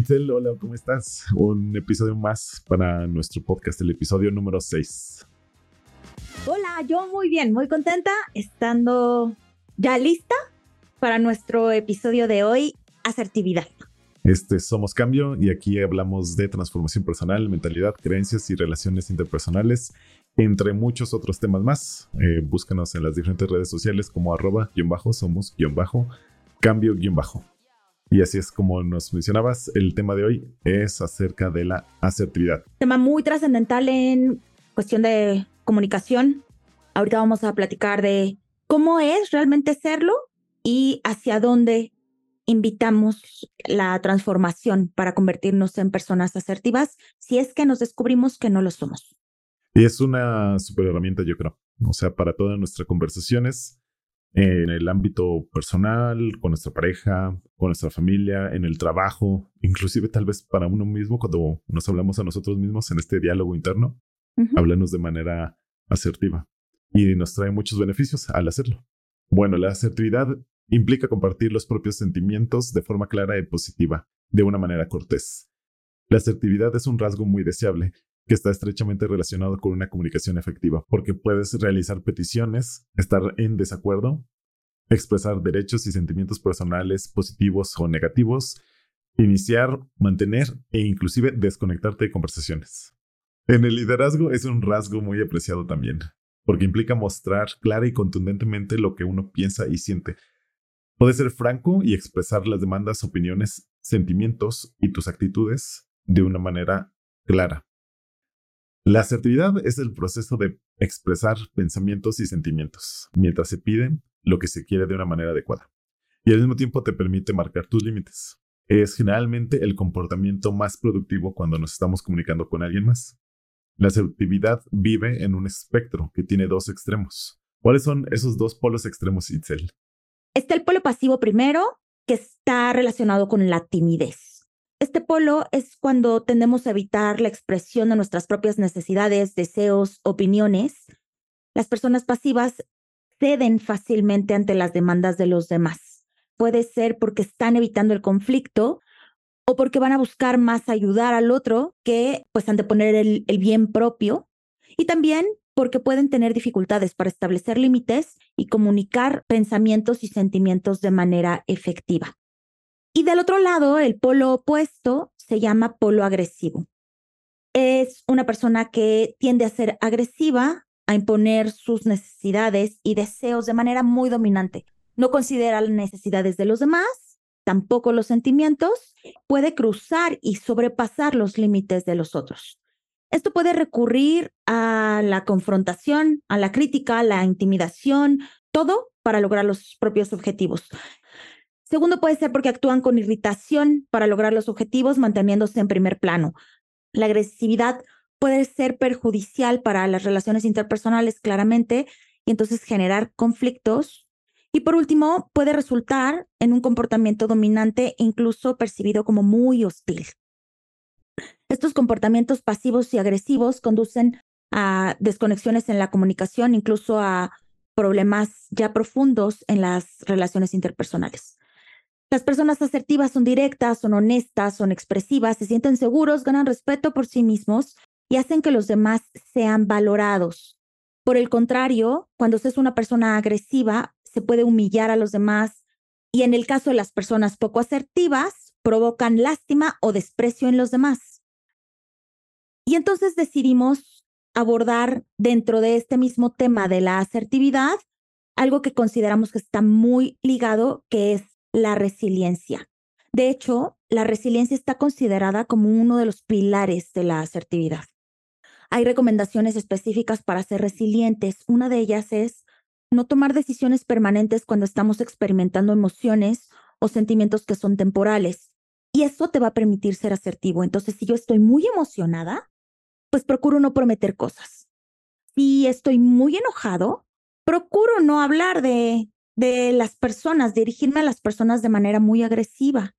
Itzel, hola, ¿cómo estás? Un episodio más para nuestro podcast, el episodio número 6. Hola, yo muy bien, muy contenta, estando ya lista para nuestro episodio de hoy, asertividad. Este Somos Cambio y aquí hablamos de transformación personal, mentalidad, creencias y relaciones interpersonales, entre muchos otros temas más. Eh, búscanos en las diferentes redes sociales como arroba guion bajo, somos guion bajo, cambio guion bajo. Y así es como nos mencionabas, el tema de hoy es acerca de la asertividad. Tema muy trascendental en cuestión de comunicación. Ahorita vamos a platicar de cómo es realmente serlo y hacia dónde invitamos la transformación para convertirnos en personas asertivas si es que nos descubrimos que no lo somos. Y es una super herramienta, yo creo. O sea, para todas nuestras conversaciones, en el ámbito personal, con nuestra pareja, con nuestra familia, en el trabajo, inclusive tal vez para uno mismo, cuando nos hablamos a nosotros mismos en este diálogo interno, háblanos de manera asertiva y nos trae muchos beneficios al hacerlo. Bueno, la asertividad implica compartir los propios sentimientos de forma clara y positiva, de una manera cortés. La asertividad es un rasgo muy deseable que está estrechamente relacionado con una comunicación efectiva, porque puedes realizar peticiones, estar en desacuerdo, expresar derechos y sentimientos personales positivos o negativos, iniciar, mantener e inclusive desconectarte de conversaciones. En el liderazgo es un rasgo muy apreciado también, porque implica mostrar clara y contundentemente lo que uno piensa y siente. Puede ser franco y expresar las demandas, opiniones, sentimientos y tus actitudes de una manera clara. La asertividad es el proceso de expresar pensamientos y sentimientos mientras se pide lo que se quiere de una manera adecuada. Y al mismo tiempo te permite marcar tus límites. Es generalmente el comportamiento más productivo cuando nos estamos comunicando con alguien más. La asertividad vive en un espectro que tiene dos extremos. ¿Cuáles son esos dos polos extremos, Itzel? Está el polo pasivo primero, que está relacionado con la timidez. Este polo es cuando tendemos a evitar la expresión de nuestras propias necesidades, deseos, opiniones. Las personas pasivas ceden fácilmente ante las demandas de los demás. Puede ser porque están evitando el conflicto o porque van a buscar más ayudar al otro que pues anteponer el, el bien propio. Y también porque pueden tener dificultades para establecer límites y comunicar pensamientos y sentimientos de manera efectiva. Y del otro lado, el polo opuesto se llama polo agresivo. Es una persona que tiende a ser agresiva, a imponer sus necesidades y deseos de manera muy dominante. No considera las necesidades de los demás, tampoco los sentimientos, puede cruzar y sobrepasar los límites de los otros. Esto puede recurrir a la confrontación, a la crítica, a la intimidación, todo para lograr los propios objetivos. Segundo, puede ser porque actúan con irritación para lograr los objetivos, manteniéndose en primer plano. La agresividad puede ser perjudicial para las relaciones interpersonales, claramente, y entonces generar conflictos. Y por último, puede resultar en un comportamiento dominante, incluso percibido como muy hostil. Estos comportamientos pasivos y agresivos conducen a desconexiones en la comunicación, incluso a problemas ya profundos en las relaciones interpersonales. Las personas asertivas son directas, son honestas, son expresivas, se sienten seguros, ganan respeto por sí mismos y hacen que los demás sean valorados. Por el contrario, cuando se es una persona agresiva, se puede humillar a los demás y en el caso de las personas poco asertivas, provocan lástima o desprecio en los demás. Y entonces decidimos abordar dentro de este mismo tema de la asertividad algo que consideramos que está muy ligado, que es la resiliencia. De hecho, la resiliencia está considerada como uno de los pilares de la asertividad. Hay recomendaciones específicas para ser resilientes. Una de ellas es no tomar decisiones permanentes cuando estamos experimentando emociones o sentimientos que son temporales. Y eso te va a permitir ser asertivo. Entonces, si yo estoy muy emocionada, pues procuro no prometer cosas. Si estoy muy enojado, procuro no hablar de de las personas, dirigirme a las personas de manera muy agresiva.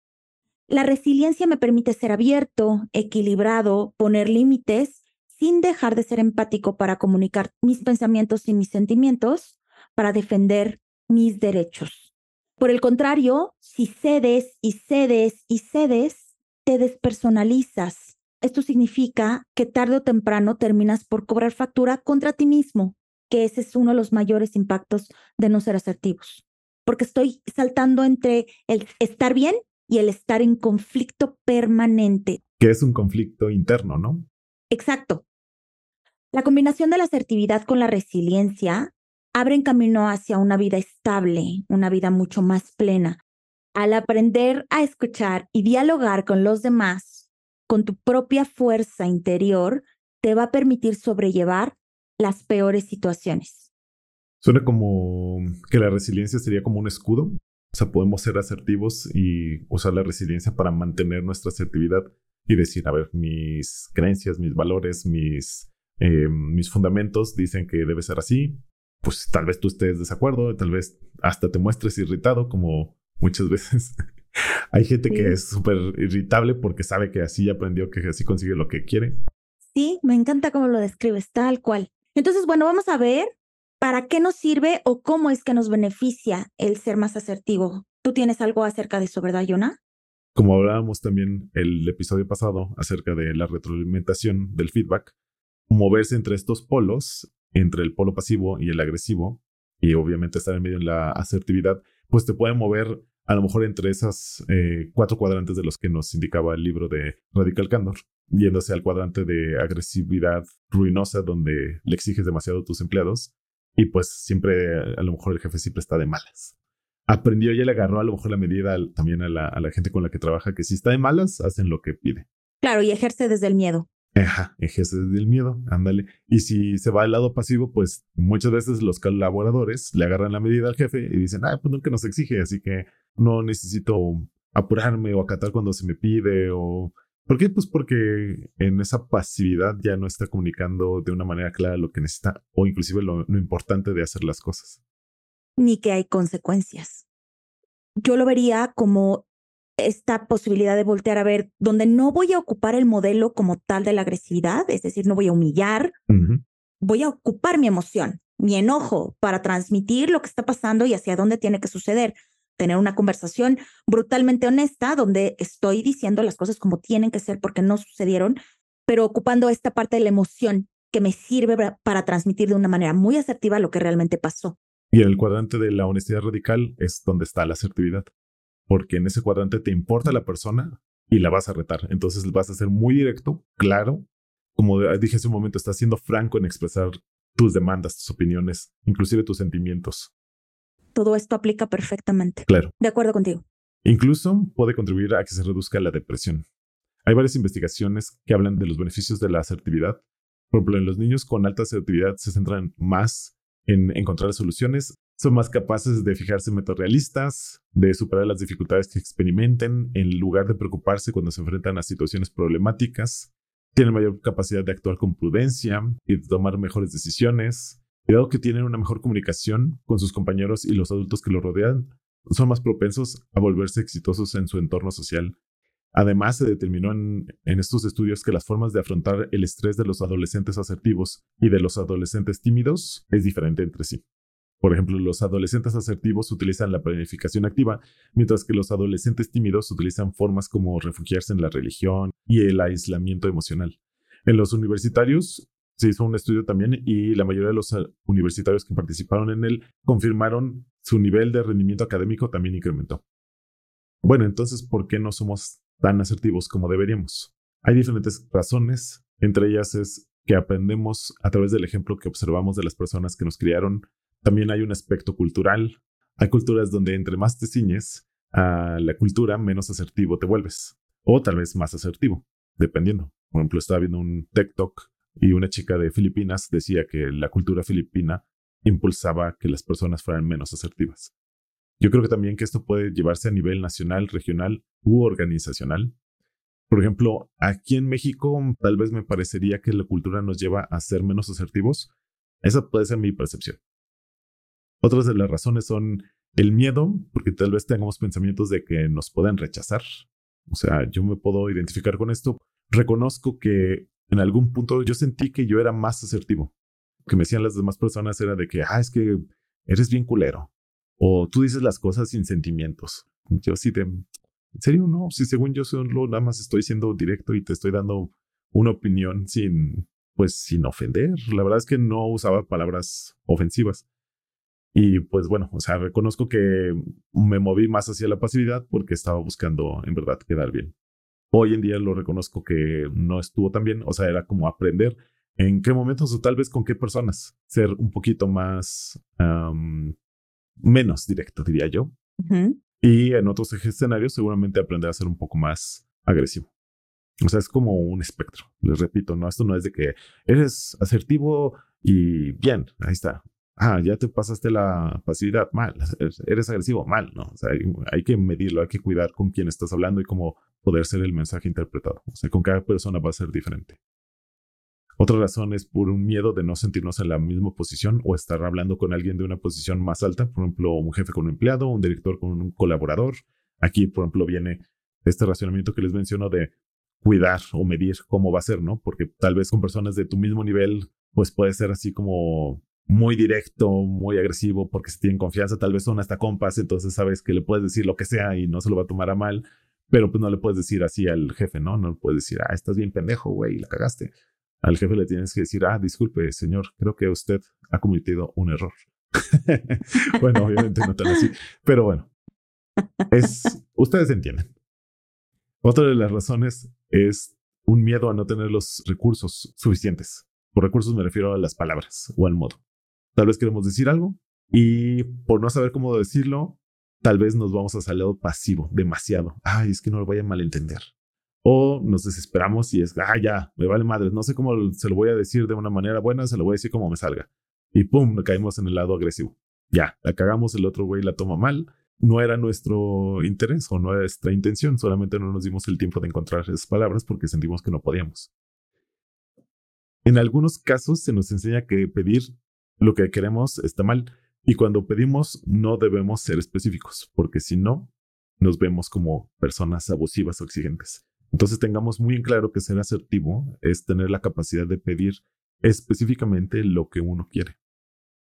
La resiliencia me permite ser abierto, equilibrado, poner límites sin dejar de ser empático para comunicar mis pensamientos y mis sentimientos, para defender mis derechos. Por el contrario, si cedes y cedes y cedes, te despersonalizas. Esto significa que tarde o temprano terminas por cobrar factura contra ti mismo, que ese es uno de los mayores impactos de no ser asertivos, porque estoy saltando entre el estar bien y el estar en conflicto permanente. Que es un conflicto interno, ¿no? Exacto. La combinación de la asertividad con la resiliencia abren camino hacia una vida estable, una vida mucho más plena. Al aprender a escuchar y dialogar con los demás, con tu propia fuerza interior, te va a permitir sobrellevar las peores situaciones. Suena como que la resiliencia sería como un escudo. O sea, podemos ser asertivos y usar la resiliencia para mantener nuestra asertividad y decir, a ver, mis creencias, mis valores, mis, eh, mis fundamentos dicen que debe ser así. Pues tal vez tú estés desacuerdo, tal vez hasta te muestres irritado, como muchas veces hay gente que es súper irritable porque sabe que así aprendió que así consigue lo que quiere. Sí, me encanta cómo lo describes, tal cual. Entonces, bueno, vamos a ver para qué nos sirve o cómo es que nos beneficia el ser más asertivo. ¿Tú tienes algo acerca de eso, verdad, Yona? Como hablábamos también el episodio pasado acerca de la retroalimentación del feedback, moverse entre estos polos, entre el polo pasivo y el agresivo, y obviamente estar en medio de la asertividad, pues te puede mover a lo mejor entre esas eh, cuatro cuadrantes de los que nos indicaba el libro de Radical Candor, yéndose al cuadrante de agresividad ruinosa donde le exiges demasiado a tus empleados y pues siempre a lo mejor el jefe siempre está de malas aprendió y le agarró a lo mejor la medida también a la, a la gente con la que trabaja, que si está de malas, hacen lo que pide. Claro, y ejerce desde el miedo. Ajá, ejerce desde el miedo, ándale. Y si se va al lado pasivo, pues muchas veces los colaboradores le agarran la medida al jefe y dicen, ah, pues nunca nos exige, así que no necesito apurarme o acatar cuando se me pide o... ¿Por qué? Pues porque en esa pasividad ya no está comunicando de una manera clara lo que necesita o inclusive lo importante de hacer las cosas ni que hay consecuencias. Yo lo vería como esta posibilidad de voltear a ver donde no voy a ocupar el modelo como tal de la agresividad, es decir, no voy a humillar, voy a ocupar mi emoción, mi enojo para transmitir lo que está pasando y hacia dónde tiene que suceder. Tener una conversación brutalmente honesta donde estoy diciendo las cosas como tienen que ser porque no sucedieron, pero ocupando esta parte de la emoción que me sirve para transmitir de una manera muy asertiva lo que realmente pasó. Y en el cuadrante de la honestidad radical es donde está la asertividad. Porque en ese cuadrante te importa la persona y la vas a retar. Entonces vas a ser muy directo, claro. Como dije hace un momento, estás siendo franco en expresar tus demandas, tus opiniones, inclusive tus sentimientos. Todo esto aplica perfectamente. Claro. De acuerdo contigo. Incluso puede contribuir a que se reduzca la depresión. Hay varias investigaciones que hablan de los beneficios de la asertividad. Por ejemplo, en los niños con alta asertividad se centran más en encontrar soluciones, son más capaces de fijarse en metas realistas, de superar las dificultades que experimenten en lugar de preocuparse cuando se enfrentan a situaciones problemáticas, tienen mayor capacidad de actuar con prudencia y de tomar mejores decisiones, dado que tienen una mejor comunicación con sus compañeros y los adultos que los rodean, son más propensos a volverse exitosos en su entorno social Además, se determinó en, estos estudios que las formas de afrontar el estrés de los adolescentes asertivos y de los adolescentes tímidos es diferente entre sí. Por ejemplo, los adolescentes asertivos utilizan la planificación activa, mientras que los adolescentes tímidos utilizan formas como refugiarse en la religión y el aislamiento emocional. En los universitarios se hizo un estudio también y la mayoría de los eh, universitarios que participaron en él confirmaron su nivel de rendimiento académico también incrementó. Bueno, entonces, ¿por qué no somos tan asertivos como deberíamos. Hay diferentes razones, entre ellas es que aprendemos a través del ejemplo que observamos de las personas que nos criaron. También hay un aspecto cultural. Hay culturas donde entre más te ciñes a la cultura, menos asertivo te vuelves. O tal vez más asertivo, dependiendo. Por ejemplo, estaba viendo un TikTok y una chica de Filipinas decía que la cultura filipina impulsaba que las personas fueran menos asertivas. Yo creo que también que esto puede llevarse a nivel nacional, regional u organizacional. Por ejemplo, aquí en México tal vez me parecería que la cultura nos lleva a ser menos asertivos. Esa puede ser mi percepción. Otras de las razones son el miedo, porque tal vez tengamos pensamientos de que nos pueden rechazar. O sea, yo me puedo identificar con esto. Reconozco que en algún punto yo sentí que yo era más asertivo. Que me decían las demás personas era de que, ah, es que eres bien culero. O tú dices las cosas sin sentimientos. Yo sí te... ¿En serio? No, si según yo solo nada más estoy siendo directo y te estoy dando una opinión sin, pues sin ofender. La verdad es que no usaba palabras ofensivas. Y pues bueno, o sea, reconozco que me moví más hacia la pasividad porque estaba buscando en verdad quedar bien. Hoy en día lo reconozco que no estuvo tan bien, o sea, era como aprender en qué momentos o tal vez con qué personas ser un poquito más, menos directo, diría yo. Y en otros escenarios seguramente aprender a ser un poco más agresivo. O sea, es como un espectro. Les repito, no, esto no es de que eres asertivo y bien, ahí está. Ah, ya te pasaste la pasividad, mal. Eres agresivo, mal, ¿no? O sea, hay, que medirlo, hay que cuidar con quién estás hablando y cómo poder ser el mensaje interpretado. O sea, con cada persona va a ser diferente. Otra razón es por un miedo de no sentirnos en la misma posición o estar hablando con alguien de una posición más alta, por ejemplo, un jefe con un empleado, un director con un colaborador. Aquí, por ejemplo, viene este racionamiento que les menciono de cuidar o medir cómo va a ser, ¿no? Porque tal vez con personas de tu mismo nivel, pues puede ser así como muy directo, muy agresivo, porque si tienen confianza, tal vez son hasta compas, entonces sabes que le puedes decir lo que sea y no se lo va a tomar a mal, pero pues no le puedes decir así al jefe, ¿no? No le puedes decir, ah, estás bien pendejo, güey, la cagaste. Al jefe le tienes que decir, ah, disculpe, señor, creo que usted ha cometido un error. bueno, obviamente no tan así, pero bueno, es, ustedes entienden. Otra de las razones es un miedo a no tener los recursos suficientes. Por recursos me refiero a las palabras o al modo. Tal vez queremos decir algo y por no saber cómo decirlo, tal vez nos vamos a salir pasivo demasiado. Ay, es que no lo voy a malentender. O nos desesperamos y es, ah, ya, me vale madre, no sé cómo se lo voy a decir de una manera buena, se lo voy a decir como me salga. Y pum, caemos en el lado agresivo. Ya, la cagamos, el otro güey la toma mal no era nuestro interés o no era nuestra intención, solamente no nos dimos el tiempo de encontrar esas palabras porque sentimos que no podíamos. En algunos casos se nos enseña que pedir lo que queremos está mal y cuando pedimos no debemos ser específicos porque si no nos vemos como personas abusivas o exigentes. Entonces tengamos muy en claro que ser asertivo es tener la capacidad de pedir específicamente lo que uno quiere.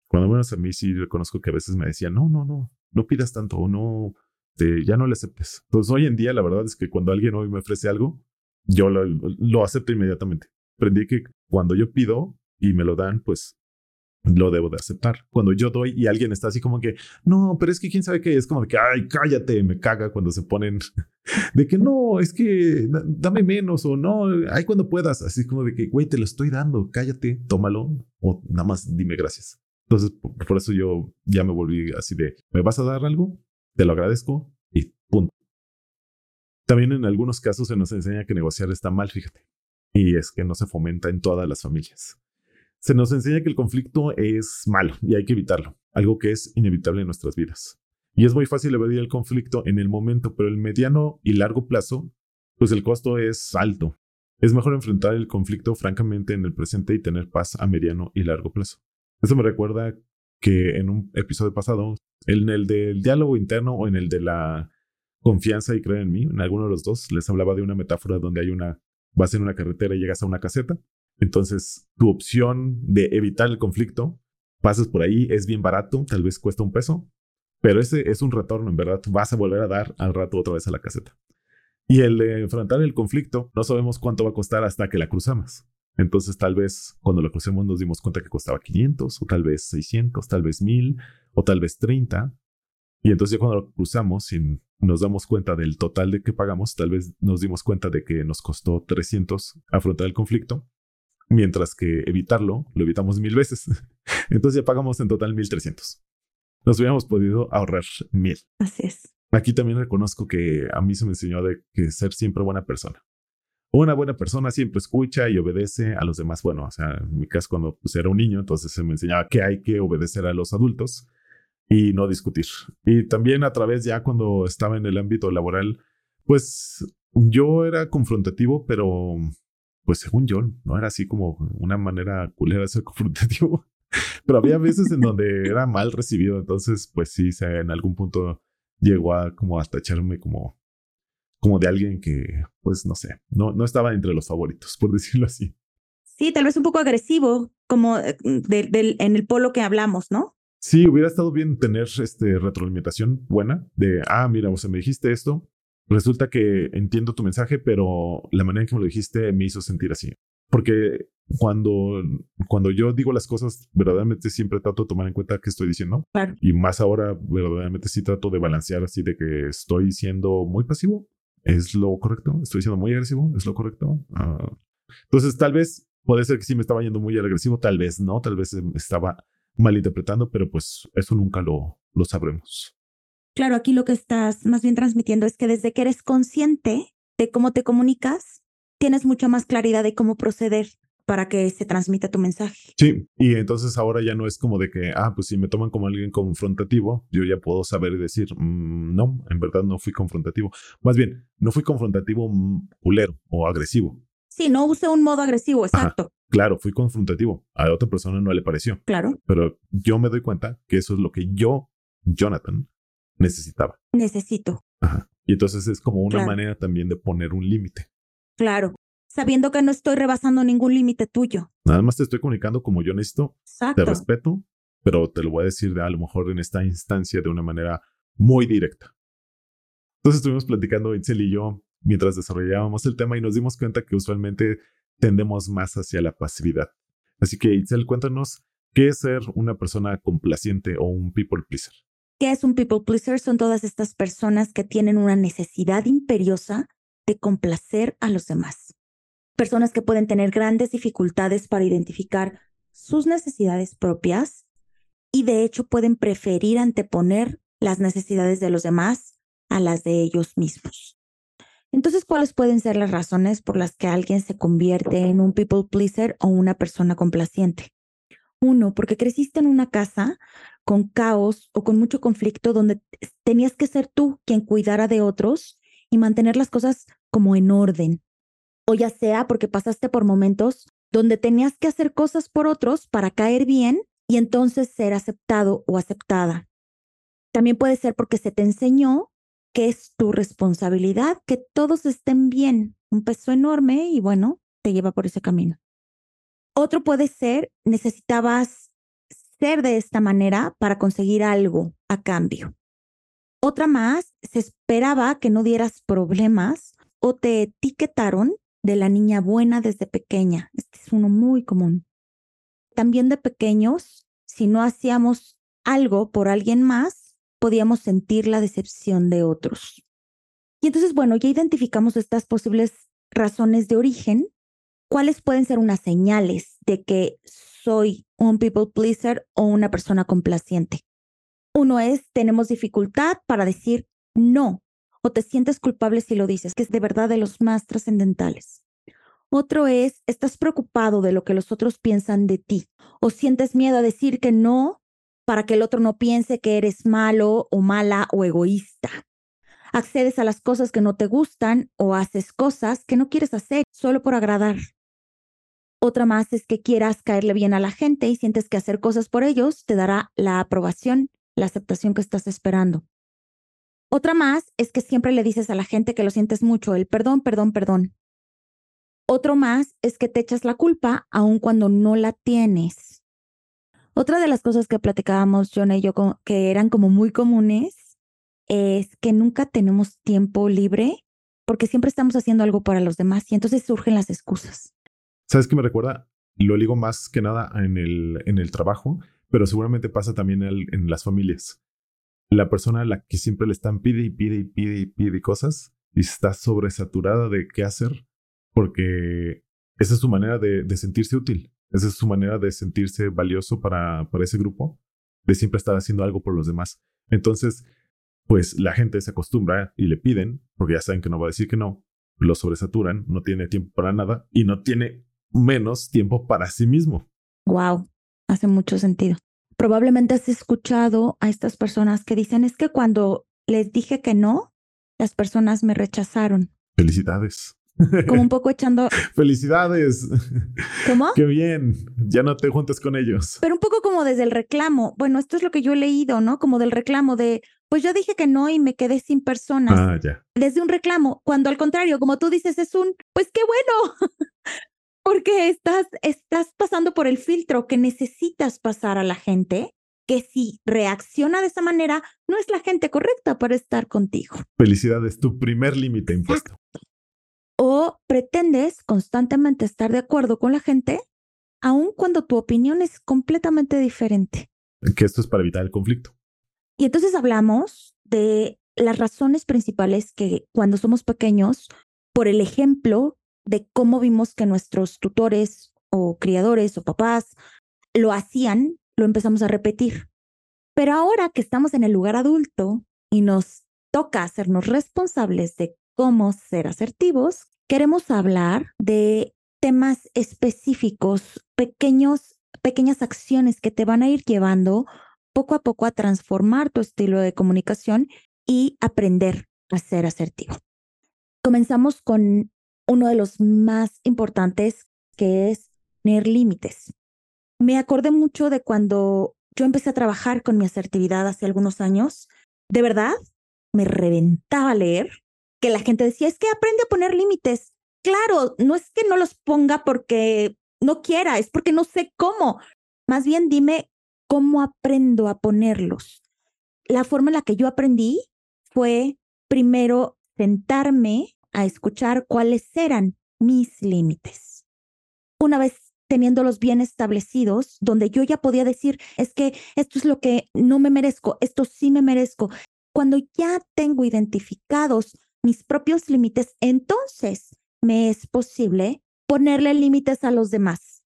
Cuando menos a mí sí reconozco que a veces me decían, no, no, no, no pidas tanto o no, ya no le aceptes. Entonces hoy en día la verdad es que cuando alguien hoy me ofrece algo, yo lo, lo acepto inmediatamente. Aprendí que cuando yo pido y me lo dan, pues lo debo de aceptar. Cuando yo doy y alguien está así como que, no, pero es que quién sabe qué, es como de que, ay, cállate, me caga cuando se ponen de que no, es que dame menos o no, ay, cuando puedas, así como de que, güey, te lo estoy dando, cállate, tómalo o nada más dime gracias. Entonces, por, eso yo ya me volví así de, ¿me vas a dar algo? Te lo agradezco y punto. También en algunos casos se nos enseña que negociar está mal, fíjate. Y es que no se fomenta en todas las familias. Se nos enseña que el conflicto es malo y hay que evitarlo, algo que es inevitable en nuestras vidas. Y es muy fácil evadir el conflicto en el momento, pero el mediano y largo plazo, pues el costo es alto. Es mejor enfrentar el conflicto francamente en el presente y tener paz a mediano y largo plazo. Eso me recuerda que en un episodio pasado, en el del diálogo interno o en el de la confianza y creer en mí, en alguno de los dos, les hablaba de una metáfora donde hay una, vas en una carretera y llegas a una caseta. Entonces, tu opción de evitar el conflicto, pasas por ahí, es bien barato, tal vez cuesta un peso, pero ese es un retorno, en verdad, vas a volver a dar al rato otra vez a la caseta. Y el de enfrentar el conflicto, no sabemos cuánto va a costar hasta que la cruzamos. Entonces tal vez cuando lo crucemos nos dimos cuenta que costaba 500 o tal vez 600, tal vez 1000 o tal vez 30. Y entonces cuando lo cruzamos y nos damos cuenta del total de que pagamos, tal vez nos dimos cuenta de que nos costó 300 afrontar el conflicto, mientras que evitarlo lo evitamos mil veces. entonces ya pagamos en total 1300. Nos hubiéramos podido ahorrar mil. Así es. Aquí también reconozco que a mí se me enseñó de que ser siempre buena persona. Una buena persona siempre escucha y obedece a los demás. Bueno, o sea, en mi caso cuando pues, era un niño, entonces se me enseñaba que hay que obedecer a los adultos y no discutir. Y también a través ya cuando estaba en el ámbito laboral, pues yo era confrontativo, pero pues según yo, no era así como una manera culera de ser confrontativo. pero había veces en donde era mal recibido, entonces pues sí, en algún punto llegó a como hasta echarme como como de alguien que, pues no sé, no, no estaba entre los favoritos, por decirlo así. Sí, tal vez un poco agresivo, como eh, de, en el polo que hablamos, ¿no? Sí, hubiera estado bien tener este retroalimentación buena de, ah, mira, o sea, me dijiste esto, resulta que entiendo tu mensaje, pero la manera en que me lo dijiste me hizo sentir así. Porque cuando, cuando yo digo las cosas, verdaderamente siempre trato de tomar en cuenta qué estoy diciendo. Y más ahora, verdaderamente sí trato de balancear así de que estoy siendo muy pasivo. ¿Es lo correcto? ¿Estoy siendo muy agresivo? ¿Es lo correcto? Ah. Entonces, tal vez puede ser que sí me estaba yendo muy agresivo, tal vez no, tal vez estaba malinterpretando, pero pues eso nunca lo, lo sabremos. Claro, aquí lo que estás más bien transmitiendo es que desde que eres consciente de cómo te comunicas, tienes mucha más claridad de cómo proceder para que se transmita tu mensaje. Sí, y entonces ahora ya no es como de que, ah, pues si me toman como alguien confrontativo, yo ya puedo saber y decir, mm, no, en verdad no fui confrontativo. Más bien, no fui confrontativo mm, culero o agresivo. Sí, no usé un modo agresivo, exacto. claro, fui confrontativo. A otra persona no le pareció. Claro. Pero yo me doy cuenta que eso es lo que yo, Jonathan, necesitaba. Necesito. Ajá. Y entonces es como una manera también de poner un límite. Claro sabiendo que no estoy rebasando ningún límite tuyo. Nada más te estoy comunicando como yo necesito. Exacto. Te respeto, pero te lo voy a decir de, a lo mejor en esta instancia de una manera muy directa. Entonces estuvimos platicando Itzel y yo mientras desarrollábamos el tema y nos dimos cuenta que usualmente tendemos más hacia la pasividad. Así que Itzel, cuéntanos qué es ser una persona complaciente o un people pleaser. ¿Qué es un people pleaser? Son todas estas personas que tienen una necesidad imperiosa de complacer a los demás personas que pueden tener grandes dificultades para identificar sus necesidades propias y de hecho pueden preferir anteponer las necesidades de los demás a las de ellos mismos. Entonces, ¿cuáles pueden ser las razones por las que alguien se convierte en un people pleaser o una persona complaciente? Uno, porque creciste en una casa con caos o con mucho conflicto donde tenías que ser tú quien cuidara de otros y mantener las cosas como en orden, o ya sea porque pasaste por momentos donde tenías que hacer cosas por otros para caer bien y entonces ser aceptado o aceptada. También puede ser porque se te enseñó que es tu responsabilidad que todos estén bien. Un peso enorme y bueno, te lleva por ese camino. Otro puede ser, necesitabas ser de esta manera para conseguir algo a cambio. Otra más, se esperaba que no dieras problemas o te etiquetaron de la niña buena desde pequeña. Este es uno muy común. También de pequeños, si no hacíamos algo por alguien más, podíamos sentir la decepción de otros. Y entonces, bueno, ya identificamos estas posibles razones de origen. ¿Cuáles pueden ser unas señales de que soy un people pleaser o una persona complaciente? Uno es, tenemos dificultad para decir no o te sientes culpable si lo dices, que es de verdad de los más trascendentales. Otro es, estás preocupado de lo que los otros piensan de ti o sientes miedo a decir que no para que el otro no piense que eres malo o mala o egoísta. Accedes a las cosas que no te gustan o haces cosas que no quieres hacer solo por agradar. Otra más es que quieras caerle bien a la gente y sientes que hacer cosas por ellos te dará la aprobación, la aceptación que estás esperando. Otra más es que siempre le dices a la gente que lo sientes mucho, el perdón, perdón, perdón. Otro más es que te echas la culpa aun cuando no la tienes. Otra de las cosas que platicábamos John y yo que eran como muy comunes es que nunca tenemos tiempo libre porque siempre estamos haciendo algo para los demás y entonces surgen las excusas. ¿Sabes qué me recuerda? Lo digo más que nada en el, en el trabajo, pero seguramente pasa también en las familias la persona a la que siempre le están pide y pide y pide y pide cosas y está sobresaturada de qué hacer porque esa es su manera de, sentirse útil, esa es su manera de sentirse valioso para, para ese grupo, de siempre estar haciendo algo por los demás. Entonces, pues la gente se acostumbra y le piden, porque ya saben que no va a decir que no, lo sobresaturan, no tiene tiempo para nada y no tiene menos tiempo para sí mismo. Wow, hace mucho sentido. Probablemente has escuchado a estas personas que dicen, es que cuando les dije que no, las personas me rechazaron. Felicidades. Como un poco echando... Felicidades. ¿Cómo? Qué bien. Ya no te juntas con ellos. Pero un poco como desde el reclamo. Bueno, esto es lo que yo he leído, ¿no? Como del reclamo de, pues yo dije que no y me quedé sin personas. Ah, ya. Desde un reclamo, cuando al contrario, como tú dices, es un, pues qué bueno. porque estás, estás pasando por el filtro que necesitas pasar a la gente que si reacciona de esa manera, no es la gente correcta para estar contigo. Felicidades, tu primer límite impuesto. O pretendes constantemente estar de acuerdo con la gente, aun cuando tu opinión es completamente diferente. Que esto es para evitar el conflicto. Y entonces hablamos de las razones principales que cuando somos pequeños, por el ejemplo de cómo vimos que nuestros tutores o criadores o papás lo hacían, lo empezamos a repetir. Pero ahora que estamos en el lugar adulto y nos toca hacernos responsables de cómo ser asertivos, queremos hablar de temas específicos, pequeños, pequeñas acciones que te van a ir llevando poco a poco a transformar tu estilo de comunicación y aprender a ser asertivo. Comenzamos con uno de los más importantes, que es tener límites. Me acordé mucho de cuando yo empecé a trabajar con mi asertividad hace algunos años. De verdad, me reventaba leer que la gente decía, es que aprende a poner límites. Claro, no es que no los ponga porque no quiera, es porque no sé cómo. Más bien dime cómo aprendo a ponerlos. La forma en la que yo aprendí fue primero sentarme a escuchar cuáles eran mis límites. Una vez teniéndolos bien establecidos, donde yo ya podía decir, es que esto es lo que no me merezco, esto sí me merezco. Cuando ya tengo identificados mis propios límites, entonces me es posible ponerle límites a los demás.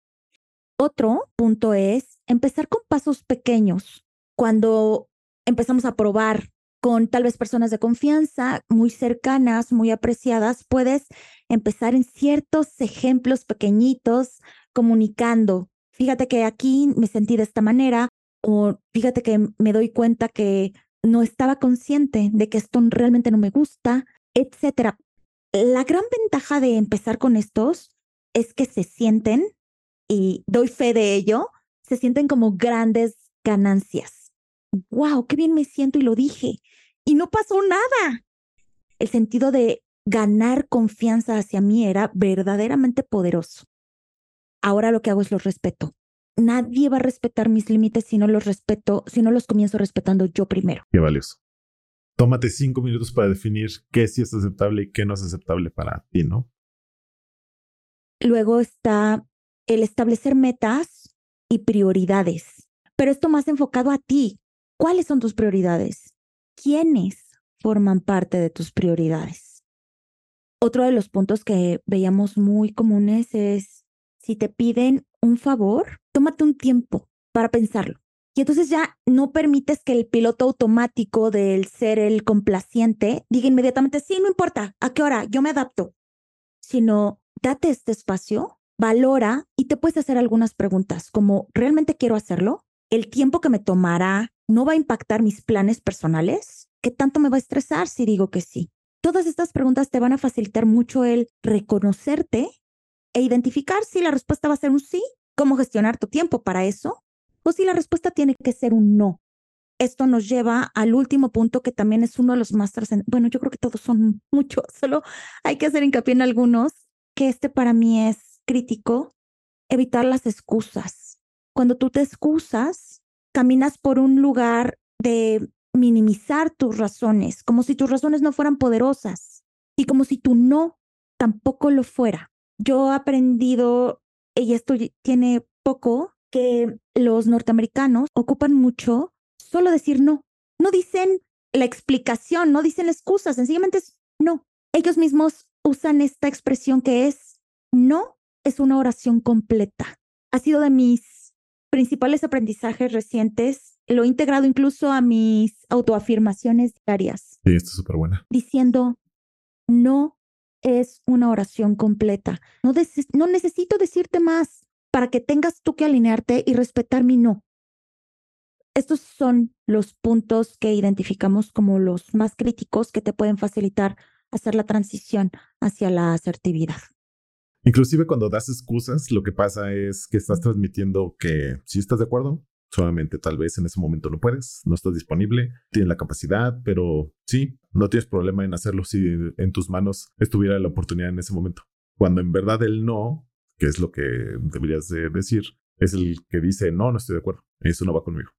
Otro punto es empezar con pasos pequeños. Cuando empezamos a probar con tal vez personas de confianza, muy cercanas, muy apreciadas, puedes empezar en ciertos ejemplos pequeñitos, comunicando. Fíjate que aquí me sentí de esta manera, o fíjate que me doy cuenta que no estaba consciente de que esto realmente no me gusta, etcétera. La gran ventaja de empezar con estos es que se sienten, y doy fe de ello, se sienten como grandes ganancias. ¡Wow! ¡Qué bien me siento! Y lo dije. Y no pasó nada. El sentido de ganar confianza hacia mí era verdaderamente poderoso. Ahora lo que hago es los respeto. Nadie va a respetar mis límites si no los respeto, si no los comienzo respetando yo primero. Qué valioso. Tómate cinco minutos para definir qué sí es aceptable y qué no es aceptable para ti, ¿no? Luego está el establecer metas y prioridades, pero esto más enfocado a ti. ¿Cuáles son tus prioridades? ¿Quiénes forman parte de tus prioridades? Otro de los puntos que veíamos muy comunes es si te piden un favor, tómate un tiempo para pensarlo. Y entonces ya no permites que el piloto automático del ser el complaciente diga inmediatamente, sí, no importa, ¿a qué hora? Yo me adapto. Sino, date este espacio, valora y te puedes hacer algunas preguntas como, ¿realmente quiero hacerlo? ¿El tiempo que me tomará no va a impactar mis planes personales? ¿Qué tanto me va a estresar si digo que sí? Todas estas preguntas te van a facilitar mucho el reconocerte e identificar si la respuesta va a ser un sí, cómo gestionar tu tiempo para eso, o si la respuesta tiene que ser un no. Esto nos lleva al último punto que también es uno de los más trascendentes. Bueno, yo creo que todos son muchos, solo hay que hacer hincapié en algunos, que este para mí es crítico, evitar las excusas. Cuando tú te excusas, caminas por un lugar de minimizar tus razones, como si tus razones no fueran poderosas y como si tu no tampoco lo fuera yo he aprendido, y esto tiene poco, que los norteamericanos ocupan mucho solo decir no. No dicen la explicación, no dicen excusas, sencillamente es no. Ellos mismos usan esta expresión que es no es una oración completa. Ha sido de mis principales aprendizajes recientes. Lo he integrado incluso a mis autoafirmaciones diarias. Sí, esto es súper buena. Diciendo, no es una oración completa. No, no necesito decirte más para que tengas tú que alinearte y respetar mi no. Estos son los puntos que identificamos como los más críticos que te pueden facilitar hacer la transición hacia la asertividad. Inclusive cuando das excusas, lo que pasa es que estás transmitiendo que si estás de acuerdo, solamente tal vez en ese momento no puedes, no estás disponible, tienes la capacidad, pero sí, no tienes problema en hacerlo si en tus manos estuviera la oportunidad en ese momento. Cuando en verdad el no, que es lo que deberías de decir, es el que dice, no, no estoy de acuerdo, eso no va conmigo.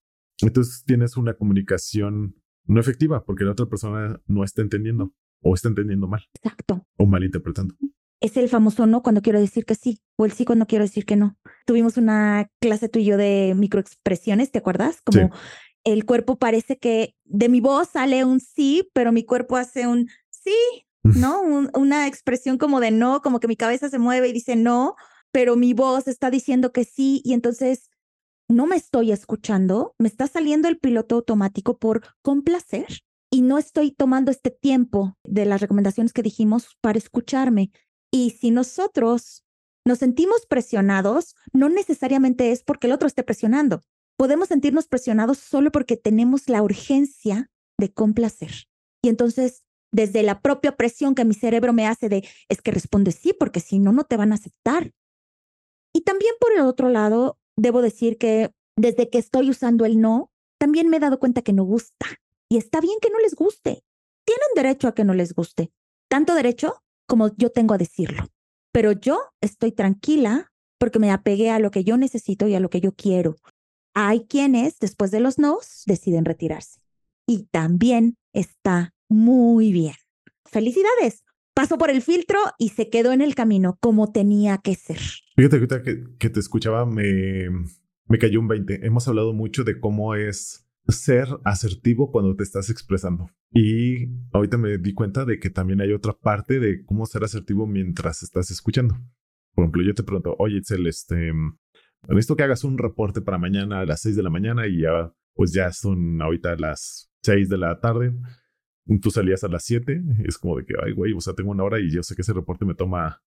Entonces tienes una comunicación no efectiva porque la otra persona no está entendiendo o está entendiendo mal. Exacto. O malinterpretando. Es el famoso no cuando quiero decir que sí o el sí cuando quiero decir que no. Tuvimos una clase tú y yo de microexpresiones, ¿te acuerdas? Como el cuerpo parece que de mi voz sale un sí, pero mi cuerpo hace un sí, ¿no? una expresión como de no, como que mi cabeza se mueve y dice no, pero mi voz está diciendo que sí y entonces no me estoy escuchando, me está saliendo el piloto automático por complacer y no estoy tomando este tiempo de las recomendaciones que dijimos para escucharme. Y si nosotros nos sentimos presionados, no necesariamente es porque el otro esté presionando. Podemos sentirnos presionados solo porque tenemos la urgencia de complacer. Y entonces, desde la propia presión que mi cerebro me hace de, es que responde sí, porque si no, no te van a aceptar. Y también por el otro lado, debo decir que desde que estoy usando el no, también me he dado cuenta que no gusta. Y está bien que no les guste. Tienen derecho a que no les guste. Tanto derecho como yo tengo a decirlo. Pero yo estoy tranquila porque me apegué a lo que yo necesito y a lo que yo quiero. Hay quienes, después de los nos, deciden retirarse. Y también está muy bien. Felicidades. Pasó por el filtro y se quedó en el camino como tenía que ser. Fíjate que, que te escuchaba, me, me cayó un 20. Hemos hablado mucho de cómo es ser asertivo cuando te estás expresando. Y ahorita me di cuenta de que también hay otra parte de cómo ser asertivo mientras estás escuchando. Por ejemplo, yo te pregunto, oye, Itzel, este, necesito que hagas un reporte para mañana a las 6 de la mañana y ya, pues ya son ahorita las 6 de la tarde. Tú salías a las 7, es como de que, ay, güey, o sea, tengo una hora y yo sé que ese reporte me toma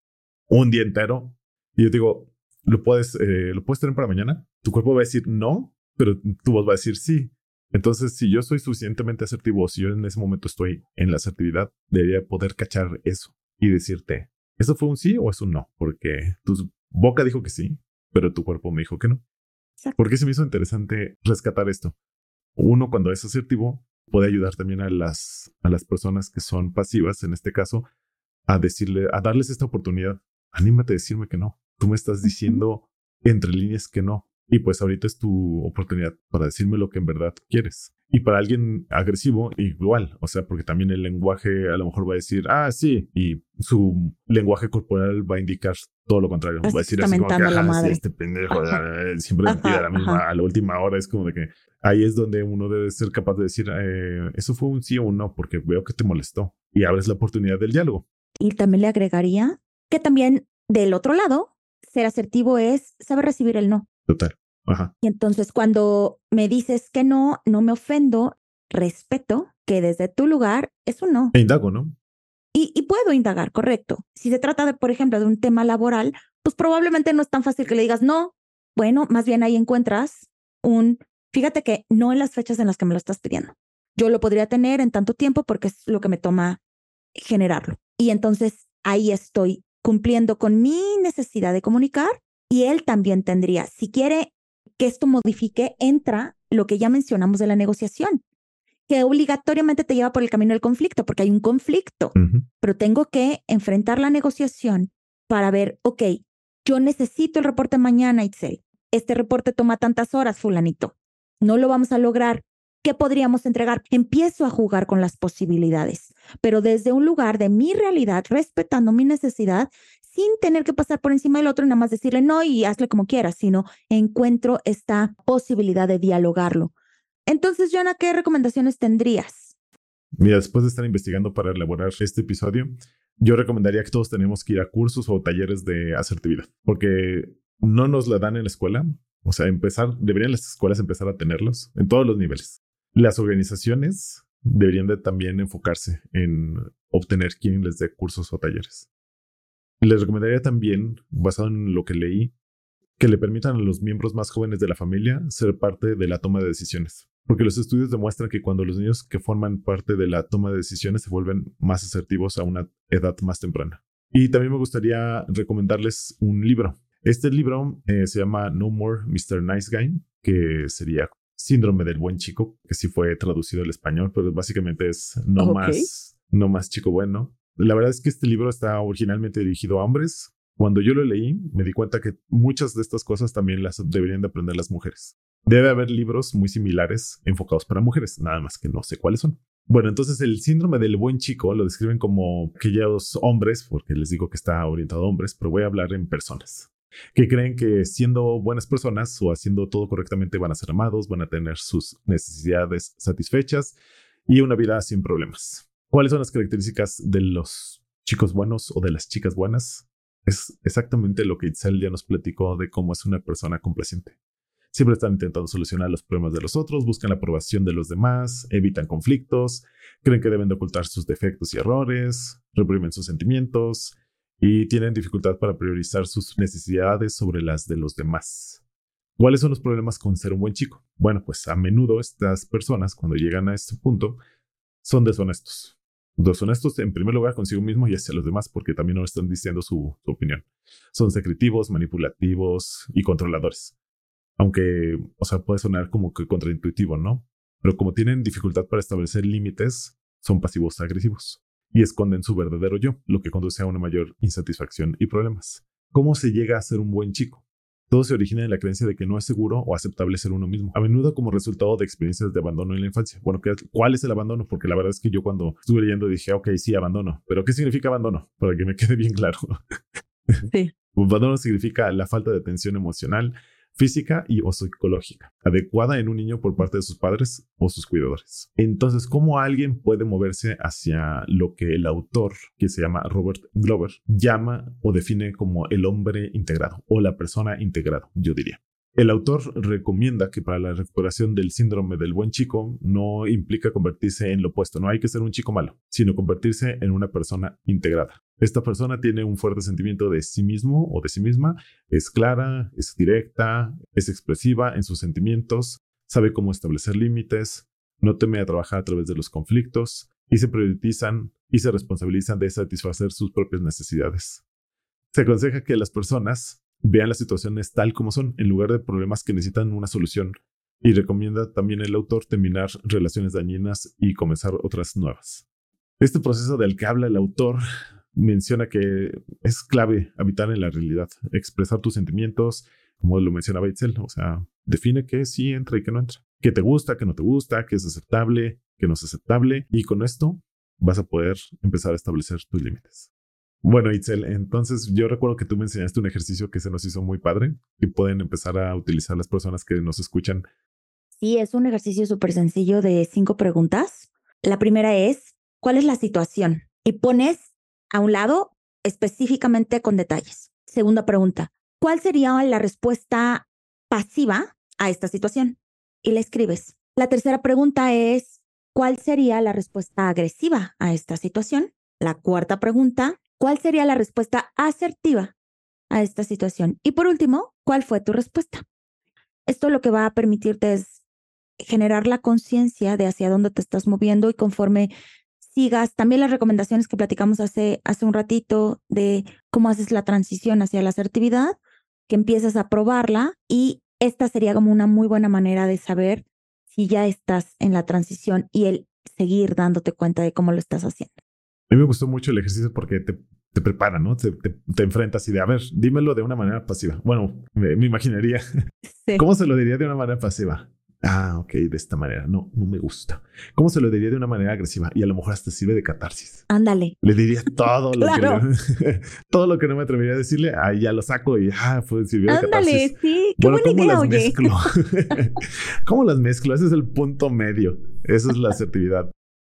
un día entero. Y yo digo, ¿lo puedes, eh, ¿lo puedes tener para mañana? Tu cuerpo va a decir no, pero tu voz va a decir sí. Entonces, si yo soy suficientemente asertivo, si yo en ese momento estoy en la asertividad, debería poder cachar eso y decirte, ¿eso fue un sí o es un no? Porque tu boca dijo que sí, pero tu cuerpo me dijo que no. ¿Por qué se me hizo interesante rescatar esto? Uno, cuando es asertivo, puede ayudar también a las, a las personas que son pasivas, en este caso, a decirle, a darles esta oportunidad. Anímate a decirme que no. Tú me estás diciendo entre líneas que no. Y pues ahorita es tu oportunidad para decirme lo que en verdad quieres. Y para alguien agresivo, igual, o sea, porque también el lenguaje a lo mejor va a decir, ah, sí, y su lenguaje corporal va a indicar todo lo contrario. va a decir así como que, este pendejo, eh, siempre me pide a la misma, a la última hora, es como de que ahí es donde uno debe ser capaz de decir, eh, eso fue un sí o un no, porque veo que te molestó y abres la oportunidad del diálogo. Y también le agregaría que también del otro lado, ser asertivo es saber recibir el no. Total. Ajá. Y entonces cuando me dices que no, no me ofendo, respeto que desde tu lugar es un no. E indago, ¿no? Y, y, puedo indagar, correcto. Si se trata de, por ejemplo, de un tema laboral, pues probablemente no es tan fácil que le digas no. Bueno, más bien ahí encuentras un, fíjate que no en las fechas en las que me lo estás pidiendo. Yo lo podría tener en tanto tiempo porque es lo que me toma generarlo. Y entonces ahí estoy cumpliendo con mi necesidad de comunicar y él también tendría, si quiere que esto modifique, entra lo que ya mencionamos de la negociación, que obligatoriamente te lleva por el camino del conflicto, porque hay un conflicto, pero tengo que enfrentar la negociación para ver, ok, yo necesito el reporte mañana, Itzel. Este reporte toma tantas horas, fulanito. No lo vamos a lograr. ¿Qué podríamos entregar? Empiezo a jugar con las posibilidades, pero desde un lugar de mi realidad, respetando mi necesidad, sin tener que pasar por encima del otro nada más decirle no y hazle como quieras, sino encuentro esta posibilidad de dialogarlo. Entonces, Joana, ¿qué recomendaciones tendrías? Mira, después de estar investigando para elaborar este episodio, yo recomendaría que todos tenemos que ir a cursos o talleres de asertividad, porque no nos la dan en la escuela. O sea, empezar, deberían las escuelas empezar a tenerlos en todos los niveles. Las organizaciones deberían de también enfocarse en obtener quien les dé cursos o talleres. Les recomendaría también, basado en lo que leí, que le permitan a los miembros más jóvenes de la familia ser parte de la toma de decisiones. Porque los estudios demuestran que cuando los niños que forman parte de la toma de decisiones se vuelven más asertivos a una edad más temprana. Y también me gustaría recomendarles un libro. Este libro eh, se llama No More Mr. Nice Guy, que sería Síndrome del Buen Chico, que sí fue traducido al español, pero básicamente es No, más, no más chico bueno. La verdad es que este libro está originalmente dirigido a hombres. Cuando yo lo leí, me di cuenta que muchas de estas cosas también las deberían de aprender las mujeres. Debe haber libros muy similares enfocados para mujeres, nada más que no sé cuáles son. Bueno, entonces el síndrome del buen chico lo describen como aquellos hombres, porque les digo que está orientado a hombres, pero voy a hablar en personas, que creen que siendo buenas personas o haciendo todo correctamente van a ser amados, van a tener sus necesidades satisfechas y una vida sin problemas. ¿Cuáles son las características de los chicos buenos o de las chicas buenas? Es exactamente lo que Itzel ya nos platicó de cómo es una persona complaciente. Siempre están intentando solucionar los problemas de los otros, buscan la aprobación de los demás, evitan conflictos, creen que deben de ocultar sus defectos y errores, reprimen sus sentimientos y tienen dificultad para priorizar sus necesidades sobre las de los demás. ¿Cuáles son los problemas con ser un buen chico? Bueno, pues a menudo estas personas, cuando llegan a este punto, son deshonestos. Deshonestos en primer lugar consigo mismo y hacia los demás, porque también no están diciendo su, su opinión. Son secretivos, manipulativos y controladores. Aunque, o sea, puede sonar como que contraintuitivo, ¿no? Pero como tienen dificultad para establecer límites, son pasivos agresivos y esconden su verdadero yo, lo que conduce a una mayor insatisfacción y problemas. ¿Cómo se llega a ser un buen chico? Todo se origina en la creencia de que no es seguro o aceptable ser uno mismo, a menudo como resultado de experiencias de abandono en la infancia. Bueno, ¿cuál es el abandono? Porque la verdad es que yo cuando estuve leyendo dije, ok, sí, abandono. Pero ¿qué significa abandono? Para que me quede bien claro. Sí. abandono significa la falta de atención emocional, física y o psicológica, adecuada en un niño por parte de sus padres o sus cuidadores. Entonces, ¿cómo alguien puede moverse hacia lo que el autor, que se llama Robert Glover, llama o define como el hombre integrado o la persona integrada, yo diría? El autor recomienda que para la recuperación del síndrome del buen chico no implica convertirse en lo opuesto, no hay que ser un chico malo, sino convertirse en una persona integrada. Esta persona tiene un fuerte sentimiento de sí mismo o de sí misma, es clara, es directa, es expresiva en sus sentimientos, sabe cómo establecer límites, no teme a trabajar a través de los conflictos y se priorizan y se responsabilizan de satisfacer sus propias necesidades. Se aconseja que las personas vean las situaciones tal como son, en lugar de problemas que necesitan una solución. Y recomienda también el autor terminar relaciones dañinas y comenzar otras nuevas. Este proceso del que habla el autor menciona que es clave habitar en la realidad, expresar tus sentimientos, como lo mencionaba Itzel, o sea, define qué sí entra y qué no entra, qué te gusta, qué no te gusta, qué es aceptable, qué no es aceptable, y con esto vas a poder empezar a establecer tus límites. Bueno, Itzel, entonces yo recuerdo que tú me enseñaste un ejercicio que se nos hizo muy padre y pueden empezar a utilizar las personas que nos escuchan. Sí, es un ejercicio súper sencillo de cinco preguntas. La primera es, ¿cuál es la situación? Y pones a un lado específicamente con detalles. Segunda pregunta, ¿cuál sería la respuesta pasiva a esta situación? Y la escribes. La tercera pregunta es, ¿cuál sería la respuesta agresiva a esta situación? La cuarta pregunta, ¿Cuál sería la respuesta asertiva a esta situación? Y por último, ¿cuál fue tu respuesta? Esto lo que va a permitirte es generar la conciencia de hacia dónde te estás moviendo y conforme sigas también las recomendaciones que platicamos hace, hace un ratito de cómo haces la transición hacia la asertividad, que empieces a probarla y esta sería como una muy buena manera de saber si ya estás en la transición y el seguir dándote cuenta de cómo lo estás haciendo. A mí me gustó mucho el ejercicio porque te, te prepara, ¿no? Te, te, enfrentas y de, a ver, dímelo de una manera pasiva. Bueno, me, imaginaría. ¿Cómo se lo diría de una manera pasiva? Ah, ok, de esta manera. No, no me gusta. ¿Cómo se lo diría de una manera agresiva? Y a lo mejor hasta sirve de catarsis. Ándale. Le diría todo lo que todo lo que no me atrevería a decirle. Ahí ya lo saco y ah, pues sirvió de Ándale, sí. Qué buena idea, oye. Mezclo? ¿Cómo las mezclo? Ese es el punto medio. Esa es la asertividad.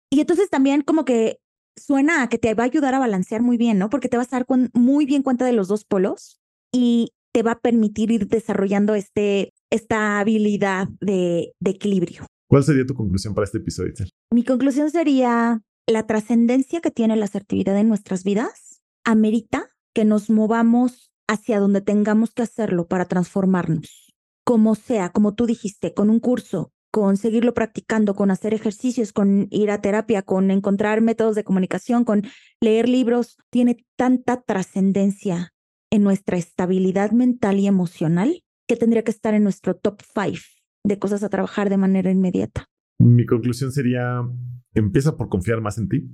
Y entonces también como que suena a que te va a ayudar a balancear muy bien, ¿no? Porque te vas a dar muy bien cuenta de los dos polos y te va a permitir ir desarrollando este, esta habilidad de, de equilibrio. ¿Cuál sería tu conclusión para este episodio? Mi conclusión sería la trascendencia que tiene la asertividad en nuestras vidas amerita que nos movamos hacia donde tengamos que hacerlo para transformarnos. Como sea, como tú dijiste, con un curso, con seguirlo practicando, con hacer ejercicios, con ir a terapia, con encontrar métodos de comunicación, con leer libros, tiene tanta trascendencia en nuestra estabilidad mental y emocional que tendría que estar en nuestro top five de cosas a trabajar de manera inmediata. Mi conclusión sería, empieza por confiar más en ti.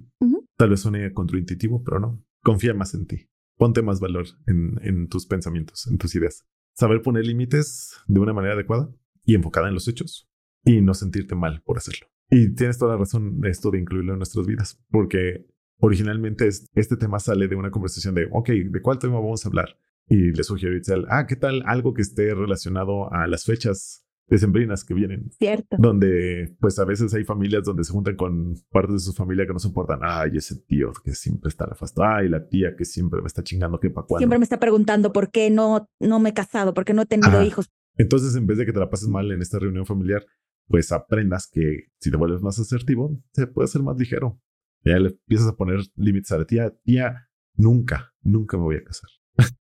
Tal vez suene contraintuitivo, pero no. Confía más en ti. Ponte más valor en, en tus pensamientos, en tus ideas. Saber poner límites de una manera adecuada y enfocada en los hechos y no sentirte mal por hacerlo. Y tienes toda la razón de esto de incluirlo en nuestras vidas, porque originalmente este tema sale de una conversación de, ok, ¿de cuál tema vamos a hablar? Y le sugiero a Itzel, ah, ¿qué tal algo que esté relacionado a las fechas decembrinas que vienen. Cierto. Donde, pues a veces hay familias donde se juntan con partes de su familia que no soportan. Ay, ese tío que siempre está nefasto. Ay, la tía que siempre me está chingando que pa' cuándo. Siempre me está preguntando por qué no, no me he casado, por qué no he tenido hijos. Entonces, en vez de que te la pases mal en esta reunión familiar, pues aprendas que si te vuelves más asertivo, se puede ser más ligero. Ya le empiezas a poner límites a la tía. Tía, nunca, nunca me voy a casar.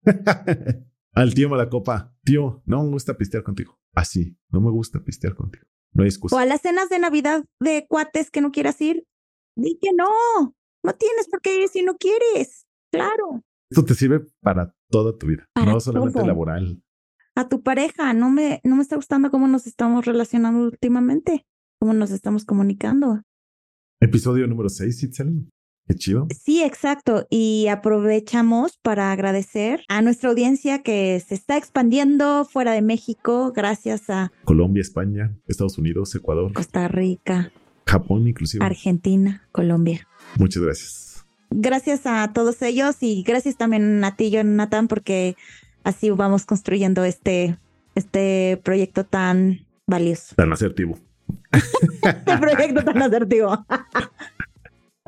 Al tío me la copa. Tío, no me gusta pistear contigo. Así, no me gusta pistear contigo. No hay excusa. O a las cenas de Navidad de cuates que no quieras ir. Di que no. No tienes por qué ir si no quieres. Claro. Esto te sirve para toda tu vida, no solamente laboral. A tu pareja, no me, no me está gustando cómo nos estamos relacionando últimamente, cómo nos estamos comunicando. Episodio número 6, Itzel. Qué chido. Sí, exacto. Y aprovechamos para agradecer a nuestra audiencia que se está expandiendo fuera de México gracias a Colombia, España, Estados Unidos, Ecuador, Costa Rica, Japón inclusive. Argentina, Colombia. Muchas gracias. Gracias a todos ellos y gracias también a ti, Jonathan, porque así vamos construyendo este, este proyecto tan valioso. Tan asertivo. este proyecto tan asertivo.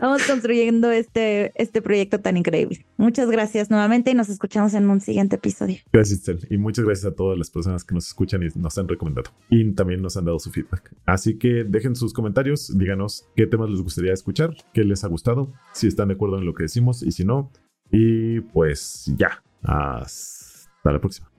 Vamos construyendo este, este proyecto tan increíble. Muchas gracias nuevamente y nos escuchamos en un siguiente episodio. Gracias, Tel. Y muchas gracias a todas las personas que nos escuchan y nos han recomendado. Y también nos han dado su feedback. Así que dejen sus comentarios, díganos qué temas les gustaría escuchar, qué les ha gustado, si están de acuerdo en lo que decimos y si no. Y pues ya, hasta la próxima.